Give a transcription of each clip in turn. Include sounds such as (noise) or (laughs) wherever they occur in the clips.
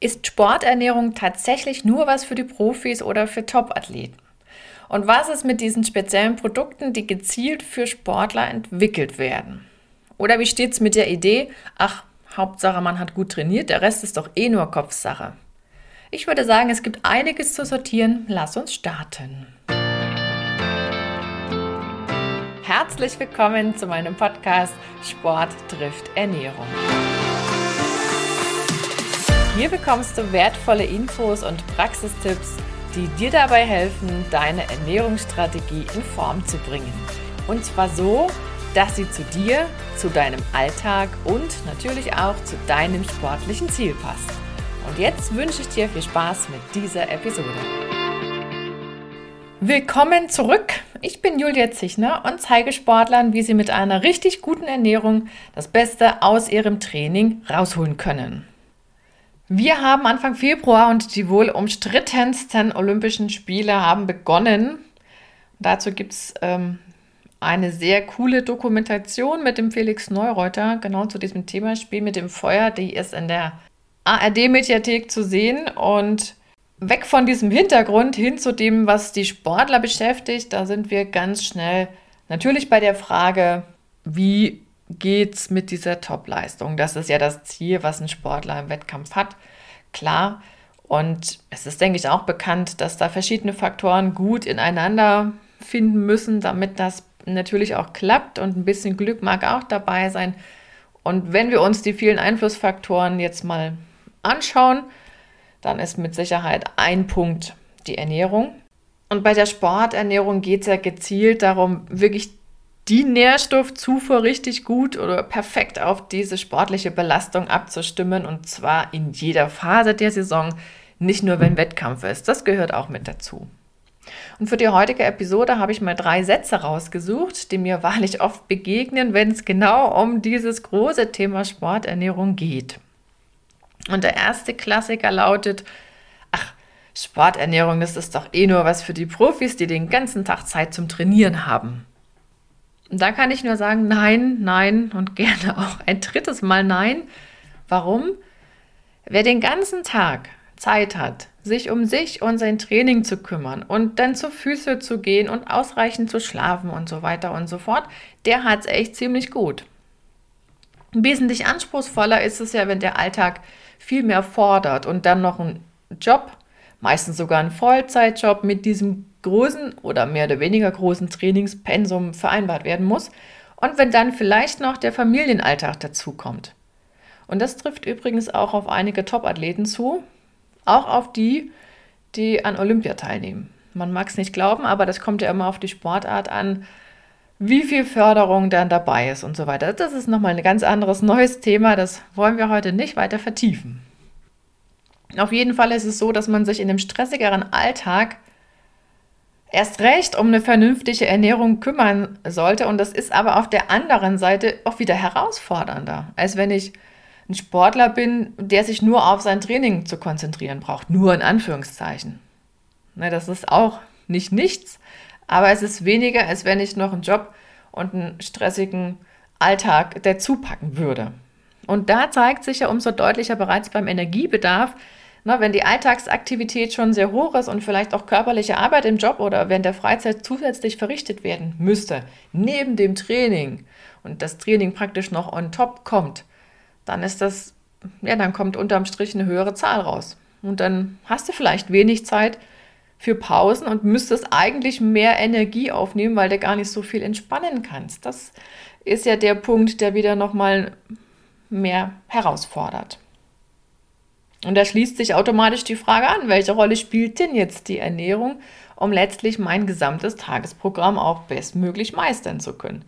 Ist Sporternährung tatsächlich nur was für die Profis oder für Topathleten? Und was ist mit diesen speziellen Produkten, die gezielt für Sportler entwickelt werden? Oder wie steht es mit der Idee, ach, Hauptsache man hat gut trainiert, der Rest ist doch eh nur Kopfsache? Ich würde sagen, es gibt einiges zu sortieren. Lass uns starten. Herzlich willkommen zu meinem Podcast Sport trifft Ernährung. Hier bekommst du wertvolle Infos und Praxistipps, die dir dabei helfen, deine Ernährungsstrategie in Form zu bringen. Und zwar so, dass sie zu dir, zu deinem Alltag und natürlich auch zu deinem sportlichen Ziel passt. Und jetzt wünsche ich dir viel Spaß mit dieser Episode. Willkommen zurück. Ich bin Julia Zichner und zeige Sportlern, wie sie mit einer richtig guten Ernährung das Beste aus ihrem Training rausholen können. Wir haben Anfang Februar und die wohl umstrittensten Olympischen Spiele haben begonnen. Dazu gibt es ähm, eine sehr coole Dokumentation mit dem Felix Neureuter, genau zu diesem Thema Spiel mit dem Feuer. Die ist in der ARD-Mediathek zu sehen und weg von diesem Hintergrund hin zu dem, was die Sportler beschäftigt. Da sind wir ganz schnell natürlich bei der Frage, wie geht's mit dieser Top-Leistung? Das ist ja das Ziel, was ein Sportler im Wettkampf hat. Klar. Und es ist, denke ich, auch bekannt, dass da verschiedene Faktoren gut ineinander finden müssen, damit das natürlich auch klappt. Und ein bisschen Glück mag auch dabei sein. Und wenn wir uns die vielen Einflussfaktoren jetzt mal anschauen, dann ist mit Sicherheit ein Punkt die Ernährung. Und bei der Sporternährung geht es ja gezielt darum, wirklich die Nährstoffzufuhr richtig gut oder perfekt auf diese sportliche Belastung abzustimmen und zwar in jeder Phase der Saison, nicht nur wenn Wettkampf ist. Das gehört auch mit dazu. Und für die heutige Episode habe ich mal drei Sätze rausgesucht, die mir (laughs) wahrlich oft begegnen, wenn es genau um dieses große Thema Sporternährung geht. Und der erste Klassiker lautet, ach, Sporternährung, das ist doch eh nur was für die Profis, die den ganzen Tag Zeit zum Trainieren haben. Und da kann ich nur sagen, nein, nein und (laughs) gerne auch ein drittes Mal nein. Warum? Wer den ganzen Tag Zeit hat, sich um sich und sein Training zu kümmern und dann zur Füße zu gehen und ausreichend zu schlafen und so weiter und so fort, der hat es echt ziemlich gut. Wesentlich anspruchsvoller ist es ja, wenn der Alltag viel mehr fordert und dann noch ein Job, meistens sogar ein Vollzeitjob mit diesem großen oder mehr oder weniger großen Trainingspensum vereinbart werden muss und wenn dann vielleicht noch der Familienalltag dazukommt. Und das trifft übrigens auch auf einige Top-Athleten zu, auch auf die, die an Olympia teilnehmen. Man mag es nicht glauben, aber das kommt ja immer auf die Sportart an, wie viel Förderung dann dabei ist und so weiter. Das ist nochmal ein ganz anderes neues Thema, das wollen wir heute nicht weiter vertiefen. Auf jeden Fall ist es so, dass man sich in einem stressigeren Alltag erst recht um eine vernünftige Ernährung kümmern sollte. Und das ist aber auf der anderen Seite auch wieder herausfordernder, als wenn ich ein Sportler bin, der sich nur auf sein Training zu konzentrieren braucht. Nur in Anführungszeichen. Ne, das ist auch nicht nichts, aber es ist weniger, als wenn ich noch einen Job und einen stressigen Alltag dazu packen würde. Und da zeigt sich ja umso deutlicher bereits beim Energiebedarf, na, wenn die Alltagsaktivität schon sehr hoch ist und vielleicht auch körperliche Arbeit im Job oder während der Freizeit zusätzlich verrichtet werden müsste, neben dem Training und das Training praktisch noch on top kommt, dann ist das, ja, dann kommt unterm Strich eine höhere Zahl raus. Und dann hast du vielleicht wenig Zeit für Pausen und müsstest eigentlich mehr Energie aufnehmen, weil du gar nicht so viel entspannen kannst. Das ist ja der Punkt, der wieder nochmal mehr herausfordert. Und da schließt sich automatisch die Frage an, welche Rolle spielt denn jetzt die Ernährung, um letztlich mein gesamtes Tagesprogramm auch bestmöglich meistern zu können.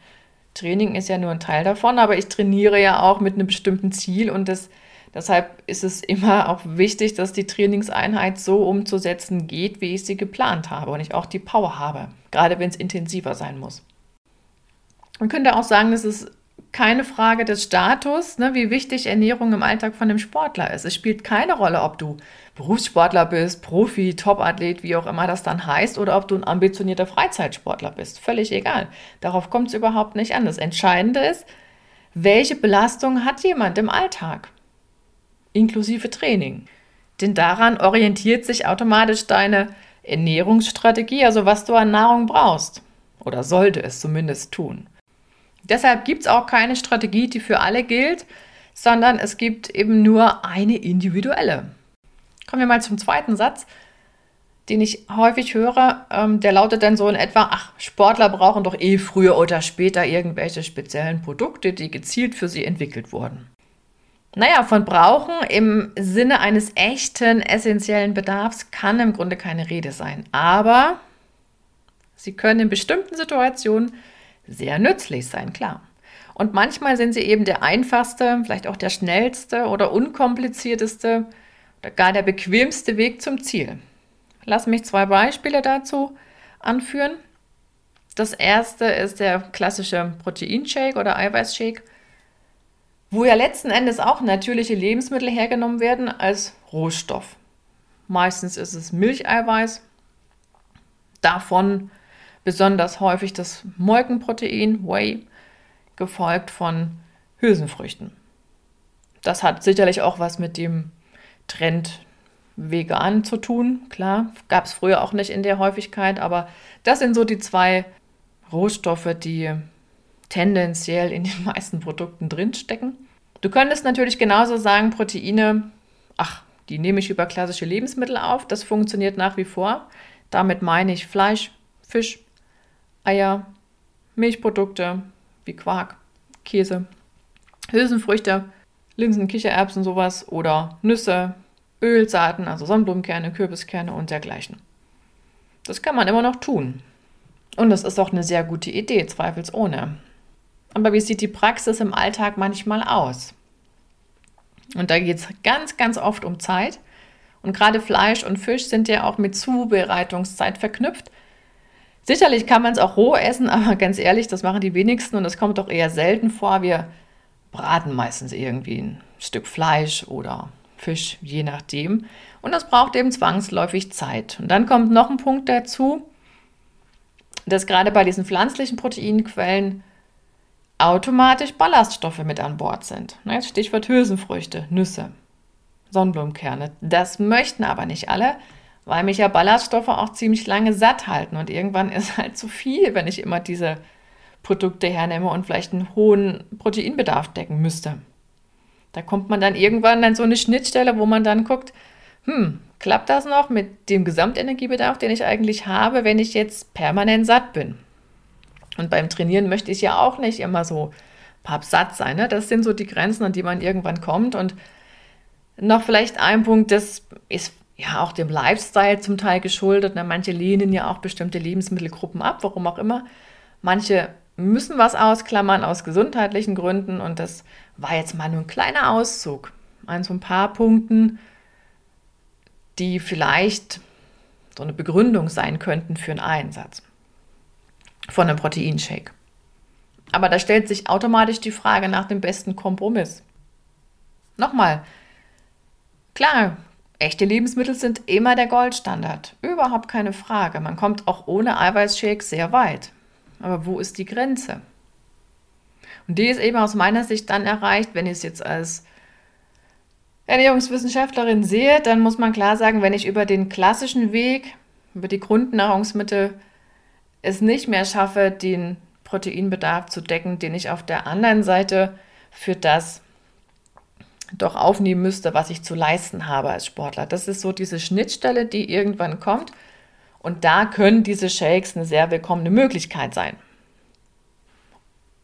Training ist ja nur ein Teil davon, aber ich trainiere ja auch mit einem bestimmten Ziel und das, deshalb ist es immer auch wichtig, dass die Trainingseinheit so umzusetzen geht, wie ich sie geplant habe und ich auch die Power habe, gerade wenn es intensiver sein muss. Man könnte auch sagen, dass es keine Frage des Status, ne, wie wichtig Ernährung im Alltag von einem Sportler ist. Es spielt keine Rolle, ob du Berufssportler bist, Profi, Topathlet, wie auch immer das dann heißt, oder ob du ein ambitionierter Freizeitsportler bist. Völlig egal. Darauf kommt es überhaupt nicht an. Das Entscheidende ist, welche Belastung hat jemand im Alltag? Inklusive Training. Denn daran orientiert sich automatisch deine Ernährungsstrategie, also was du an Nahrung brauchst. Oder sollte es zumindest tun. Deshalb gibt es auch keine Strategie, die für alle gilt, sondern es gibt eben nur eine individuelle. Kommen wir mal zum zweiten Satz, den ich häufig höre. Ähm, der lautet dann so in etwa, ach, Sportler brauchen doch eh früher oder später irgendwelche speziellen Produkte, die gezielt für sie entwickelt wurden. Naja, von Brauchen im Sinne eines echten essentiellen Bedarfs kann im Grunde keine Rede sein. Aber sie können in bestimmten Situationen sehr nützlich sein, klar. Und manchmal sind sie eben der einfachste, vielleicht auch der schnellste oder unkomplizierteste oder gar der bequemste Weg zum Ziel. Lass mich zwei Beispiele dazu anführen. Das erste ist der klassische Proteinshake oder Eiweißshake wo ja letzten Endes auch natürliche Lebensmittel hergenommen werden als Rohstoff. Meistens ist es Milcheiweiß, davon besonders häufig das Molkenprotein, Whey, gefolgt von Hülsenfrüchten. Das hat sicherlich auch was mit dem Trend vegan zu tun. Klar, gab es früher auch nicht in der Häufigkeit, aber das sind so die zwei Rohstoffe, die tendenziell in den (laughs) meisten Produkten drinstecken. Du könntest natürlich genauso sagen, Proteine, ach, die nehme ich über klassische Lebensmittel auf. Das funktioniert nach wie vor. Damit meine ich Fleisch, Fisch, Eier, Milchprodukte wie Quark, Käse, Hülsenfrüchte, Linsen, Kichererbsen, sowas oder Nüsse, Ölsaaten, also Sonnenblumenkerne, Kürbiskerne und dergleichen. Das kann man immer noch tun. Und das ist auch eine sehr gute Idee, zweifelsohne. Aber wie sieht die Praxis im Alltag manchmal aus? Und da geht es ganz, ganz oft um Zeit. Und gerade Fleisch und Fisch sind ja auch mit Zubereitungszeit verknüpft. Sicherlich kann man es auch roh essen, (laughs) aber ganz ehrlich, das machen die wenigsten und das kommt doch eher selten vor. Wir braten meistens irgendwie ein Stück Fleisch oder Fisch, je nachdem. Und das braucht eben zwangsläufig Zeit. Und dann kommt noch ein Punkt dazu, dass gerade bei diesen pflanzlichen Proteinquellen automatisch Ballaststoffe mit an Bord sind. Ne, Stichwort Hülsenfrüchte, Nüsse, Sonnenblumenkerne. Das möchten aber nicht alle, weil mich ja Ballaststoffe auch ziemlich lange satt halten und irgendwann ist halt zu viel, wenn ich immer diese Produkte hernehme und vielleicht einen hohen Proteinbedarf decken müsste. Da kommt man dann irgendwann an so eine Schnittstelle, wo man dann guckt, hm, klappt das noch mit dem Gesamtenergiebedarf, den ich eigentlich habe, wenn ich jetzt permanent satt bin? Und beim Trainieren möchte ich ja auch nicht immer so pappsatt sein. Ne? Das sind so die Grenzen, an die man irgendwann kommt. Und noch vielleicht ein Punkt, das ist ja auch dem Lifestyle zum Teil geschuldet. Ne? Manche lehnen ja auch bestimmte Lebensmittelgruppen ab, warum auch immer. Manche müssen was ausklammern aus gesundheitlichen Gründen. Und das war jetzt mal nur ein kleiner Auszug an so ein paar Punkten, die vielleicht so eine Begründung sein könnten für einen Einsatz von einem Proteinshake. Aber da stellt sich automatisch die Frage nach dem besten Kompromiss. Nochmal, klar, echte Lebensmittel sind immer der Goldstandard. Überhaupt keine Frage. Man kommt auch ohne Eiweißshake sehr weit. Aber wo ist die Grenze? Und die ist eben aus meiner Sicht dann erreicht, wenn ich es jetzt als Ernährungswissenschaftlerin sehe, dann muss man klar sagen, wenn ich über den klassischen Weg, über die Grundnahrungsmittel es nicht mehr schaffe, den Proteinbedarf zu decken, den ich auf der anderen Seite für das doch aufnehmen müsste, was ich zu leisten habe als Sportler. Das ist so diese Schnittstelle, die irgendwann kommt. Und da können diese Shakes eine sehr willkommene Möglichkeit sein.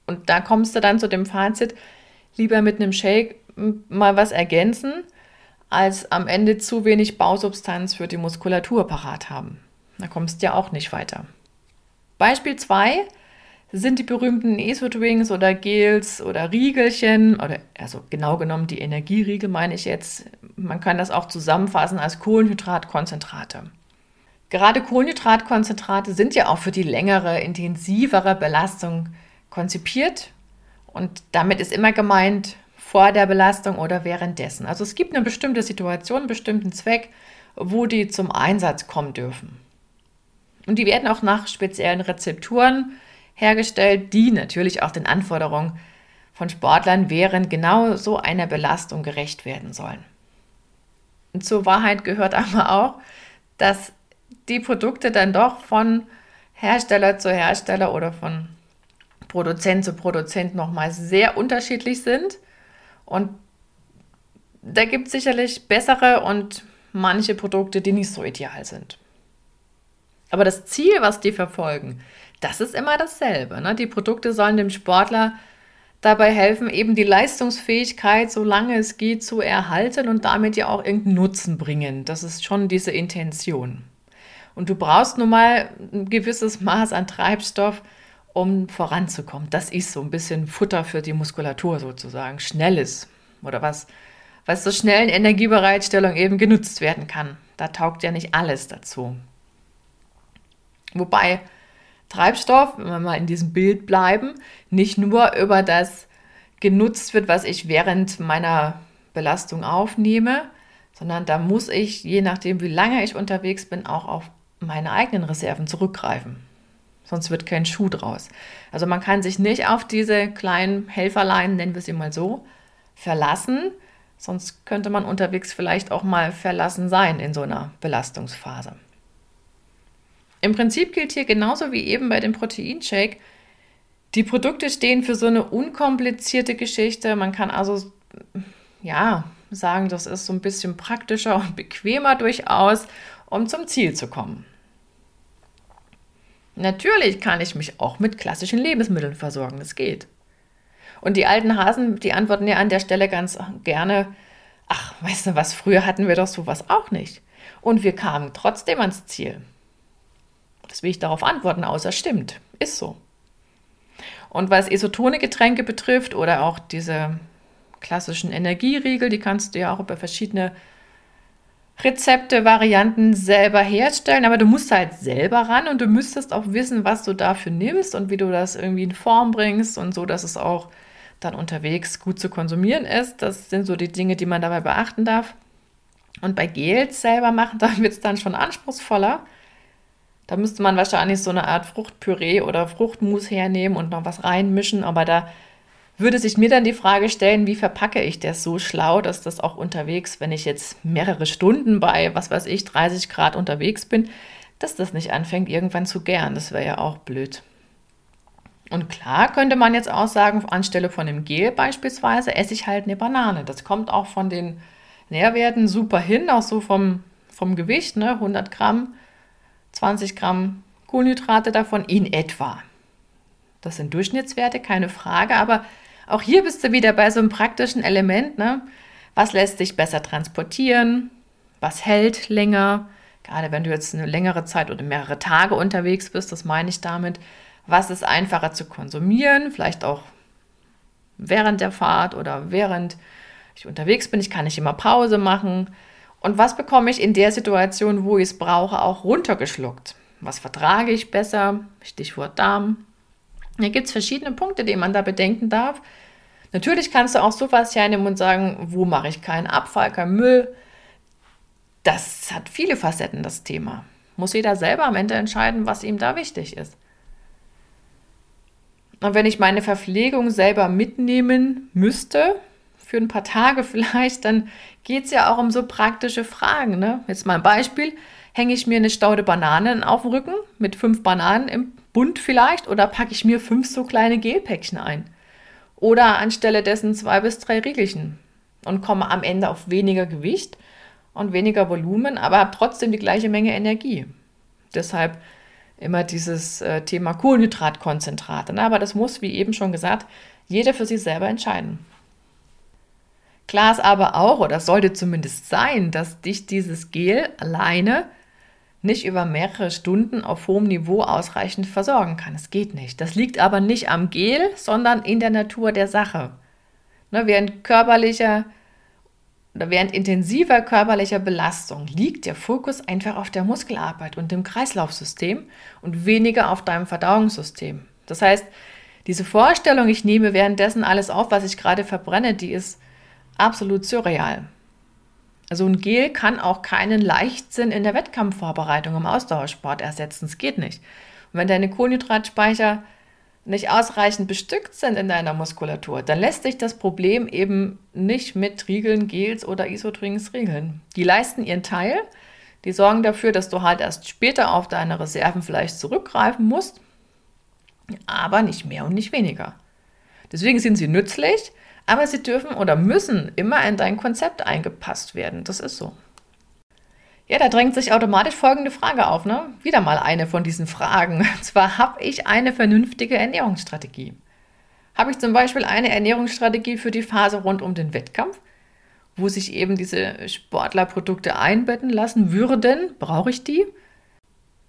Und da kommst du dann zu dem Fazit, lieber mit einem Shake mal was ergänzen, als am Ende zu wenig Bausubstanz für die Muskulatur parat haben. Da kommst du ja auch nicht weiter. Beispiel 2 sind die berühmten ESO-Drinks oder Gels oder Riegelchen oder also genau genommen die Energieriegel meine ich jetzt. Man kann das auch zusammenfassen als Kohlenhydratkonzentrate. Gerade Kohlenhydratkonzentrate sind ja auch für die längere, intensivere Belastung konzipiert und damit ist immer gemeint vor der Belastung oder währenddessen. Also es gibt eine bestimmte Situation, einen bestimmten Zweck, wo die zum Einsatz kommen dürfen. Und die werden auch nach speziellen Rezepturen hergestellt, die natürlich auch den Anforderungen von Sportlern während genau so einer Belastung gerecht werden sollen. zur Wahrheit gehört aber auch, dass die Produkte dann doch von Hersteller zu Hersteller oder von Produzent zu Produzent nochmal sehr unterschiedlich sind. Und da gibt es sicherlich bessere und manche Produkte, die nicht so ideal sind. Aber das Ziel, was die verfolgen, das ist immer dasselbe. Ne? Die Produkte sollen dem Sportler dabei helfen, eben die Leistungsfähigkeit, solange es geht, zu erhalten und damit ja auch irgendeinen Nutzen bringen. Das ist schon diese Intention. Und du brauchst nun mal ein gewisses (laughs) Maß an Treibstoff, um voranzukommen. Das ist so ein bisschen Futter für die Muskulatur sozusagen. Schnelles oder was, was zur schnellen Energiebereitstellung eben genutzt werden kann. Da taugt ja nicht alles dazu. Wobei Treibstoff, wenn wir mal in diesem Bild bleiben, nicht nur über das genutzt wird, was ich während meiner Belastung aufnehme, sondern da muss ich, je nachdem, wie lange ich unterwegs bin, auch auf meine eigenen Reserven zurückgreifen. Sonst wird kein Schuh draus. Also man kann sich nicht auf diese kleinen Helferlein, nennen wir sie mal so, verlassen. Sonst könnte man unterwegs vielleicht auch mal verlassen sein in so einer Belastungsphase. Im Prinzip gilt hier genauso wie eben bei dem Proteinshake, die Produkte stehen für so eine unkomplizierte Geschichte. Man kann also, ja, sagen, das ist so ein bisschen praktischer und bequemer durchaus, um zum Ziel zu kommen. Natürlich kann ich mich auch mit klassischen Lebensmitteln versorgen, das geht. Und die alten Hasen, die antworten ja an der Stelle ganz gerne, ach, weißt du was, früher hatten wir doch sowas auch nicht. Und wir kamen trotzdem ans Ziel. Das will ich darauf antworten, außer stimmt. Ist so. Und was isotone Getränke betrifft oder auch diese klassischen Energieriegel, die kannst du ja auch über verschiedene Rezepte, Varianten selber herstellen, aber du musst halt selber ran und du müsstest auch wissen, was du dafür nimmst und wie du das irgendwie in Form bringst und so, dass es auch dann unterwegs gut zu konsumieren ist. Das sind so die Dinge, die man dabei beachten darf. Und bei Gels selber machen, (laughs) da wird es dann schon anspruchsvoller. Da müsste man wahrscheinlich so eine Art Fruchtpüree oder Fruchtmus hernehmen und noch was reinmischen, aber da würde sich mir dann die Frage stellen, wie verpacke ich das so schlau, dass das auch unterwegs, wenn ich jetzt mehrere Stunden bei, was weiß ich, 30 Grad unterwegs bin, dass das nicht anfängt irgendwann zu gären. Das wäre ja auch blöd. Und klar könnte man jetzt auch sagen, anstelle von dem Gel beispielsweise esse ich halt eine Banane. Das kommt auch von den Nährwerten super hin, auch so vom, vom Gewicht, ne? 100 Gramm 20 Gramm Kohlenhydrate davon in etwa. Das sind Durchschnittswerte, keine Frage, aber auch hier bist du wieder bei so einem praktischen Element. Ne? Was lässt sich besser transportieren? Was hält länger? Gerade wenn du jetzt eine längere Zeit oder mehrere Tage unterwegs bist, das meine ich damit. Was ist einfacher zu konsumieren? Vielleicht auch während der Fahrt oder während ich unterwegs bin. Ich kann nicht immer Pause machen. Und was bekomme ich in der Situation, wo ich es brauche, auch runtergeschluckt? Was vertrage ich besser? Stichwort Darm. Hier gibt es verschiedene Punkte, die man da bedenken darf. Natürlich kannst du auch sowas hernehmen und sagen, wo mache ich keinen Abfall, keinen Müll. Das hat viele Facetten, das Thema. Muss jeder selber am Ende entscheiden, was ihm da wichtig ist. Und wenn ich meine Verpflegung selber mitnehmen müsste, für ein paar Tage (laughs) vielleicht, dann geht es ja auch um so praktische Fragen. Ne? Jetzt mal ein Beispiel. Hänge ich mir eine Staude Bananen auf den Rücken mit fünf Bananen im Bund vielleicht oder packe ich mir fünf so kleine Gelpäckchen ein? Oder anstelle dessen zwei bis drei Riegelchen und komme am Ende auf weniger Gewicht und weniger Volumen, aber habe trotzdem die gleiche Menge Energie. Deshalb immer dieses äh, Thema Kohlenhydratkonzentrate. Ne? Aber das muss, wie eben schon gesagt, jeder für sich selber entscheiden. Klar ist aber auch, oder sollte zumindest sein, dass dich dieses Gel alleine nicht über mehrere Stunden auf hohem Niveau ausreichend versorgen kann. Es geht nicht. Das liegt aber nicht am Gel, sondern in der Natur der Sache. Ne, während körperlicher oder während intensiver körperlicher Belastung liegt der Fokus einfach auf der Muskelarbeit und dem Kreislaufsystem und weniger auf deinem Verdauungssystem. Das heißt, diese Vorstellung, ich nehme währenddessen alles auf, was ich gerade verbrenne, die ist absolut surreal. Also ein Gel kann auch keinen Leichtsinn in der Wettkampfvorbereitung im Ausdauersport ersetzen. Es geht nicht. Und wenn deine Kohlenhydratspeicher nicht ausreichend bestückt sind in deiner Muskulatur, dann lässt sich das Problem eben nicht mit Riegeln, Gels oder Isodrinks regeln. Die leisten ihren Teil, die sorgen dafür, dass du halt erst später auf deine Reserven vielleicht zurückgreifen musst, aber nicht mehr und nicht weniger. Deswegen sind sie nützlich, aber sie dürfen oder müssen immer in dein Konzept eingepasst werden. Das ist so. Ja, da drängt sich automatisch folgende Frage auf, ne? Wieder mal eine von diesen Fragen. (laughs) Und zwar, habe ich eine vernünftige Ernährungsstrategie? Habe ich zum Beispiel eine Ernährungsstrategie für die Phase rund um den Wettkampf, wo sich eben diese Sportlerprodukte einbetten lassen würden? Brauche ich die?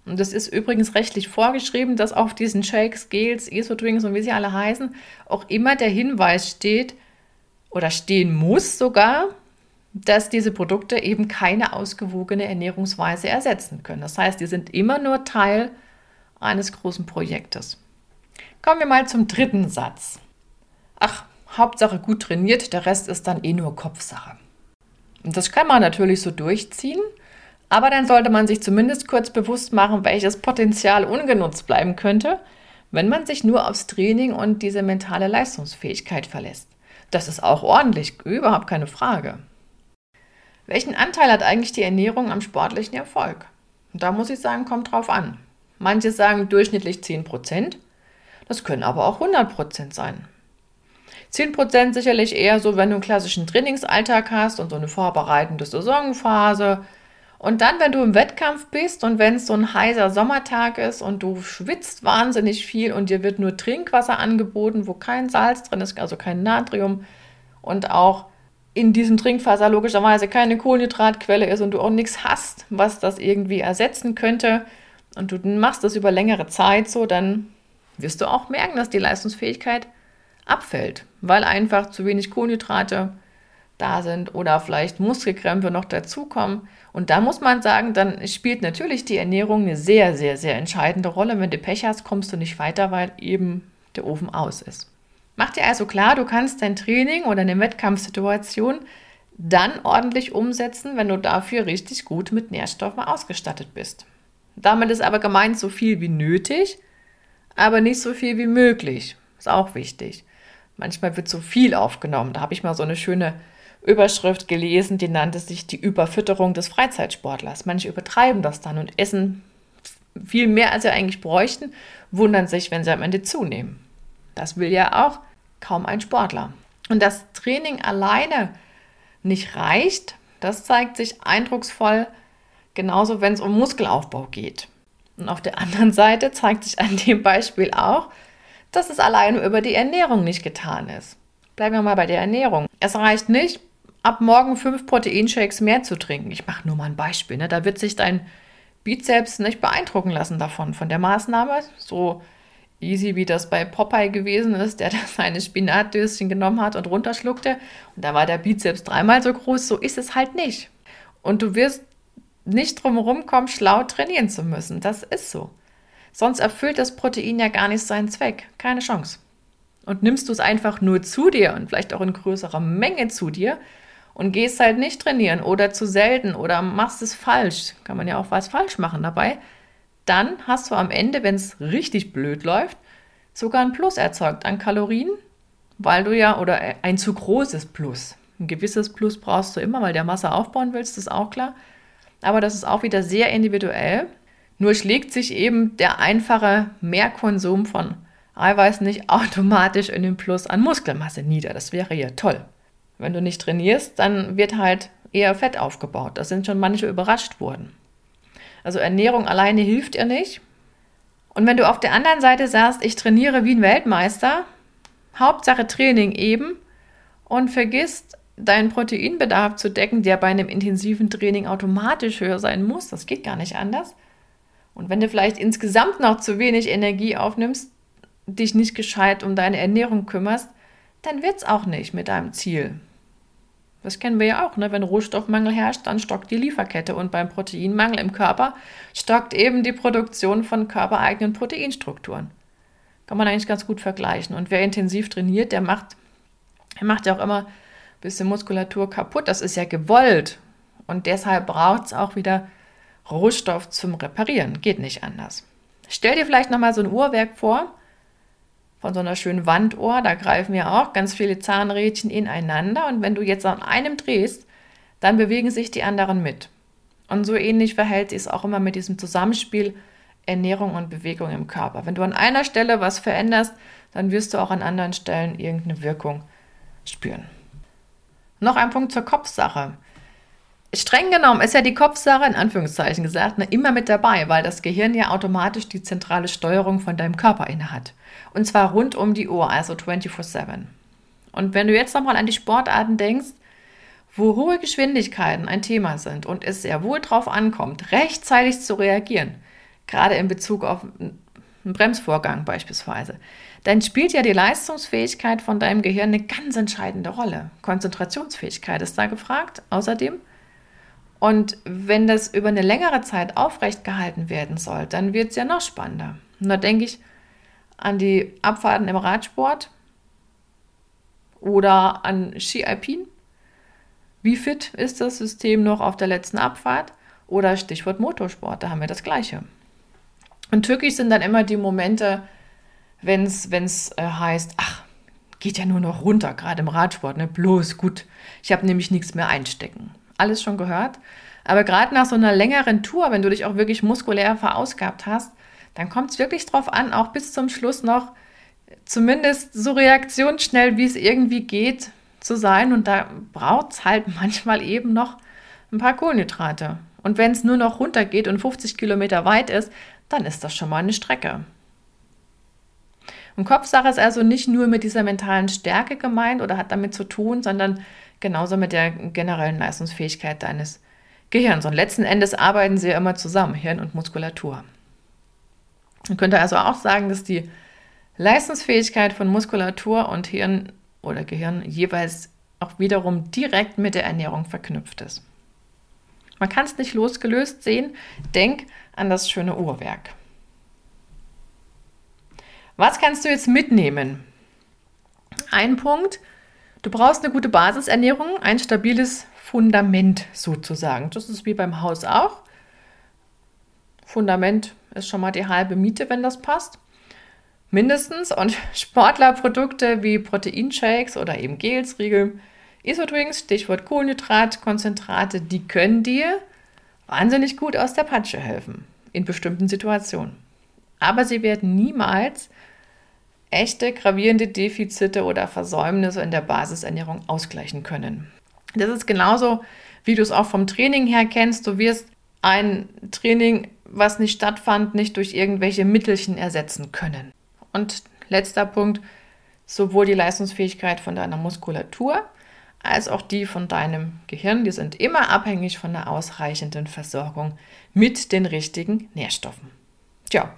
Und das ist übrigens rechtlich vorgeschrieben, dass auf diesen Shakes, Gels, Isodrinks und wie sie alle heißen, auch immer der Hinweis steht oder stehen muss sogar, dass diese Produkte eben keine ausgewogene Ernährungsweise ersetzen können. Das heißt, die sind immer nur Teil eines großen Projektes. Kommen wir mal zum dritten Satz. Ach, Hauptsache gut trainiert, der Rest ist dann eh nur Kopfsache. Und das kann man natürlich so durchziehen, aber dann sollte man sich zumindest kurz bewusst machen, welches Potenzial ungenutzt bleiben könnte, wenn man sich nur aufs Training und diese mentale Leistungsfähigkeit verlässt. Das ist auch ordentlich, überhaupt keine Frage. Welchen Anteil hat eigentlich die Ernährung am sportlichen Erfolg? Und da muss ich sagen, kommt drauf an. Manche sagen durchschnittlich 10% Das können aber auch 100% sein. 10% sicherlich eher so, wenn du einen klassischen Trainingsalltag hast und so eine vorbereitende Saisonphase. Und dann, wenn du im Wettkampf bist und wenn es so ein heißer Sommertag ist und du schwitzt wahnsinnig viel und dir wird nur Trinkwasser angeboten, wo kein Salz drin ist, also kein Natrium und auch in diesem Trinkwasser logischerweise keine Kohlenhydratquelle ist und du auch nichts hast, was das irgendwie ersetzen könnte und du machst das über längere Zeit so, dann wirst du auch merken, dass die Leistungsfähigkeit abfällt, weil einfach zu wenig Kohlenhydrate da sind oder vielleicht Muskelkrämpfe noch dazukommen. Und da muss man sagen, dann spielt natürlich die Ernährung eine sehr, sehr, sehr entscheidende Rolle. Wenn du Pech hast, kommst du nicht weiter, weil eben der Ofen aus ist. Mach dir also klar, du kannst dein Training oder eine Wettkampfsituation dann ordentlich umsetzen, wenn du dafür richtig gut mit Nährstoffen ausgestattet bist. Damit ist aber gemeint so viel wie nötig, aber nicht so viel wie möglich. Ist auch wichtig. Manchmal wird so viel aufgenommen. Da habe ich mal so eine schöne Überschrift gelesen, die nannte sich die Überfütterung des Freizeitsportlers. Manche übertreiben das dann und essen viel mehr, als sie eigentlich bräuchten, wundern sich, wenn sie am Ende zunehmen. Das will ja auch kaum ein Sportler. Und das Training alleine nicht reicht, das zeigt sich eindrucksvoll, genauso wenn es um Muskelaufbau geht. Und auf der anderen Seite zeigt sich an dem Beispiel auch, dass es alleine über die Ernährung nicht getan ist. Bleiben wir mal bei der Ernährung. Es reicht nicht, ab morgen fünf Proteinshakes mehr zu trinken. Ich mache nur mal ein Beispiel. Ne? Da wird sich dein Bizeps nicht beeindrucken lassen davon, von der Maßnahme. So easy, wie das bei Popeye gewesen ist, der (laughs) da seine Spinatdöschen genommen hat und runterschluckte. Und da war der Bizeps dreimal so groß. So ist es halt nicht. Und du wirst nicht drumherum kommen, schlau trainieren zu müssen. Das ist so. Sonst erfüllt das Protein ja gar nicht seinen Zweck. Keine Chance. Und nimmst du es einfach nur zu dir und vielleicht auch in größerer Menge zu dir und gehst halt nicht trainieren oder zu selten oder machst es falsch, kann man ja auch was falsch machen dabei, dann hast du am Ende, wenn es richtig blöd läuft, sogar ein Plus erzeugt an Kalorien, weil du ja, oder ein zu großes Plus. Ein gewisses Plus brauchst du immer, weil der Masse aufbauen willst, ist auch klar. Aber das ist auch wieder sehr individuell. Nur schlägt sich eben der einfache Mehrkonsum von Eiweiß nicht automatisch in den Plus an Muskelmasse nieder. Das wäre ja toll. Wenn du nicht trainierst, dann wird halt eher Fett aufgebaut. Da sind schon manche überrascht worden. Also Ernährung alleine hilft ihr nicht. Und wenn du auf der anderen Seite sagst, ich trainiere wie ein Weltmeister, Hauptsache Training eben und vergisst deinen Proteinbedarf zu decken, der bei einem intensiven Training automatisch höher sein muss, das geht gar nicht anders. Und wenn du vielleicht insgesamt noch zu wenig Energie aufnimmst, dich nicht gescheit um deine Ernährung kümmerst, dann wird es auch nicht mit deinem Ziel. Das kennen wir ja auch, ne? wenn Rohstoffmangel herrscht, dann stockt die Lieferkette und beim Proteinmangel im Körper stockt eben die Produktion von körpereigenen Proteinstrukturen. Kann man eigentlich ganz gut vergleichen. Und wer intensiv trainiert, der macht, der macht ja auch immer ein bisschen Muskulatur kaputt. Das ist ja gewollt. Und deshalb braucht es auch wieder Rohstoff zum Reparieren. Geht nicht anders. Stell dir vielleicht nochmal so ein Uhrwerk vor. Von so einer schönen Wanduhr. Da greifen ja auch ganz viele Zahnrädchen ineinander. Und wenn du jetzt an einem drehst, dann bewegen sich die anderen mit. Und so ähnlich verhält sich es auch immer mit diesem Zusammenspiel Ernährung und Bewegung im Körper. Wenn du an einer Stelle was veränderst, dann wirst du auch an anderen Stellen irgendeine Wirkung spüren. Noch ein Punkt zur Kopfsache. Streng genommen ist ja die Kopfsache, in Anführungszeichen gesagt, ne, immer mit dabei, weil das Gehirn ja automatisch die zentrale Steuerung von deinem Körper innehat. Und zwar rund um die Uhr, also 24-7. Und wenn du jetzt nochmal an die Sportarten denkst, wo hohe Geschwindigkeiten ein Thema sind und es sehr wohl darauf ankommt, rechtzeitig zu reagieren, gerade in Bezug auf einen Bremsvorgang beispielsweise, dann spielt ja die Leistungsfähigkeit von deinem Gehirn eine ganz entscheidende Rolle. Konzentrationsfähigkeit ist da gefragt, außerdem. Und wenn das über eine längere Zeit aufrecht gehalten werden soll, dann wird es ja noch spannender. Und da denke ich an die Abfahrten im Radsport oder an Ski Alpin. Wie fit ist das System noch auf der letzten Abfahrt? Oder Stichwort Motorsport, da haben wir das Gleiche. Und türkisch sind dann immer die Momente, wenn es äh, heißt, ach, geht ja nur noch runter, gerade im Radsport, ne? bloß gut, ich habe nämlich nichts mehr einstecken. Alles schon gehört. Aber gerade nach so einer längeren Tour, wenn du dich auch wirklich muskulär verausgabt hast, dann kommt es wirklich drauf an, auch bis zum Schluss noch zumindest so reaktionsschnell, wie es irgendwie geht, zu sein. Und da braucht es halt (laughs) manchmal eben noch ein paar Kohlenhydrate. Und wenn es nur noch runtergeht und 50 Kilometer weit ist, dann ist das schon mal eine Strecke. Und Kopfsache ist also nicht nur mit dieser mentalen Stärke gemeint oder hat damit zu tun, sondern genauso mit der generellen Leistungsfähigkeit deines Gehirns. Und letzten Endes arbeiten sie ja immer zusammen, Hirn und Muskulatur. Man könnte also auch sagen, dass die Leistungsfähigkeit von Muskulatur und Hirn oder Gehirn jeweils auch wiederum direkt mit der Ernährung verknüpft ist. Man kann es nicht losgelöst sehen. Denk an das schöne Uhrwerk. Was kannst du jetzt mitnehmen? Ein Punkt, du brauchst eine gute Basisernährung, ein stabiles Fundament sozusagen. Das ist wie beim Haus auch. Fundament ist schon mal die halbe Miete, wenn das passt. Mindestens. Und (laughs) Sportlerprodukte wie Proteinshakes oder eben Gels, Riegel, Isodrinks, Stichwort Kohlenhydratkonzentrate, die können dir wahnsinnig gut aus der Patsche helfen in bestimmten Situationen. Aber sie werden niemals echte gravierende Defizite oder Versäumnisse in der Basisernährung ausgleichen können. Das ist genauso, wie du es auch vom Training her kennst. Du wirst ein Training, was nicht stattfand, nicht durch irgendwelche Mittelchen ersetzen können. Und letzter Punkt, sowohl die Leistungsfähigkeit von deiner Muskulatur als auch die von deinem Gehirn, die sind immer abhängig von einer ausreichenden Versorgung mit den richtigen Nährstoffen. Tja,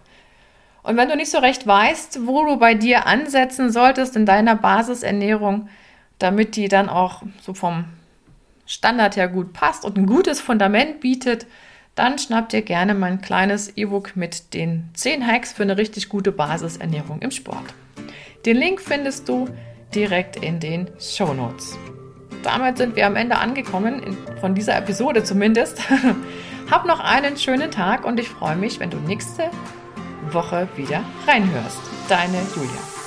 und wenn du nicht so recht weißt, wo du bei dir ansetzen solltest in deiner Basisernährung, damit die dann auch so vom Standard her gut passt und ein gutes Fundament bietet, dann schnapp dir gerne mein kleines E-Book mit den 10 Hacks für eine richtig gute Basisernährung im Sport. Den Link findest du direkt in den Show Notes damit sind wir am Ende angekommen, von dieser Episode zumindest. (laughs) Hab noch einen schönen Tag und ich freue mich, wenn du nächste Woche wieder reinhörst. Deine Julia.